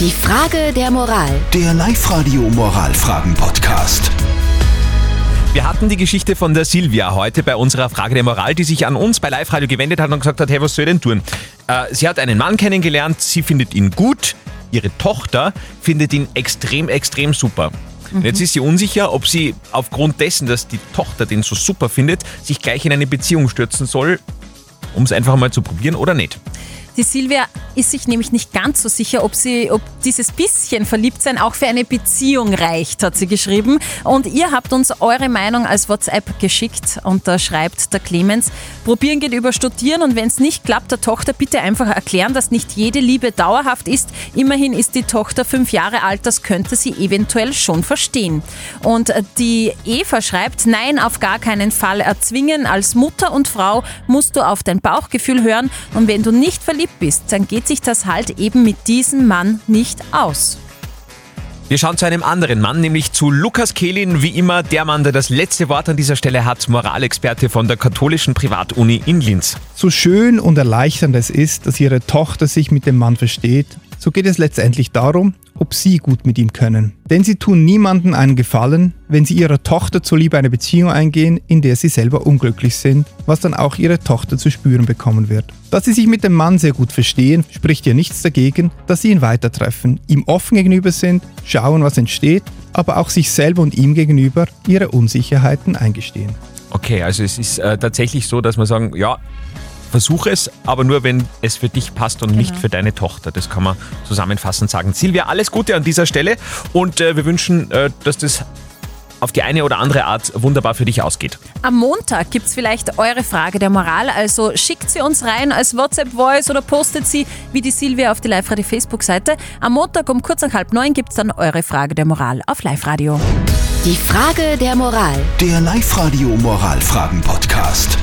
Die Frage der Moral. Der Live-Radio Moralfragen-Podcast. Wir hatten die Geschichte von der Silvia heute bei unserer Frage der Moral, die sich an uns bei Live Radio gewendet hat und gesagt hat, hey, was soll ich denn tun? Äh, sie hat einen Mann kennengelernt, sie findet ihn gut, ihre Tochter findet ihn extrem, extrem super. Und Jetzt ist sie unsicher, ob sie aufgrund dessen, dass die Tochter den so super findet, sich gleich in eine Beziehung stürzen soll, um es einfach mal zu probieren oder nicht. Die Silvia ist sich nämlich nicht ganz so sicher, ob, sie, ob dieses bisschen Verliebtsein auch für eine Beziehung reicht, hat sie geschrieben. Und ihr habt uns eure Meinung als WhatsApp geschickt und da schreibt der Clemens, probieren geht über studieren und wenn es nicht klappt, der Tochter bitte einfach erklären, dass nicht jede Liebe dauerhaft ist. Immerhin ist die Tochter fünf Jahre alt, das könnte sie eventuell schon verstehen. Und die Eva schreibt, nein, auf gar keinen Fall erzwingen. Als Mutter und Frau musst du auf dein Bauchgefühl hören und wenn du nicht verliebt bist, dann geht sich das halt eben mit diesem Mann nicht aus. Wir schauen zu einem anderen Mann, nämlich zu Lukas Kehlin, wie immer der Mann, der das letzte Wort an dieser Stelle hat, Moralexperte von der katholischen Privatuni in Linz. So schön und erleichternd es ist, dass ihre Tochter sich mit dem Mann versteht, so geht es letztendlich darum, ob sie gut mit ihm können. Denn sie tun niemandem einen Gefallen, wenn sie ihrer Tochter zuliebe eine Beziehung eingehen, in der sie selber unglücklich sind, was dann auch ihre Tochter zu spüren bekommen wird. Dass sie sich mit dem Mann sehr gut verstehen, spricht ja nichts dagegen, dass sie ihn weitertreffen, ihm offen gegenüber sind, schauen, was entsteht, aber auch sich selber und ihm gegenüber ihre Unsicherheiten eingestehen. Okay, also es ist äh, tatsächlich so, dass man sagen, ja, versuche es, aber nur wenn es für dich passt und nicht für deine Tochter. Das kann man zusammenfassend sagen. Silvia, alles Gute an dieser Stelle und äh, wir wünschen, äh, dass das auf die eine oder andere Art wunderbar für dich ausgeht. Am Montag gibt es vielleicht eure Frage der Moral, also schickt sie uns rein als WhatsApp-Voice oder postet sie wie die Silvia auf die Live-Radio-Facebook-Seite. Am Montag um kurz nach halb neun gibt es dann eure Frage der Moral auf Live-Radio. Die Frage der Moral. Der Live-Radio Moralfragen-Podcast.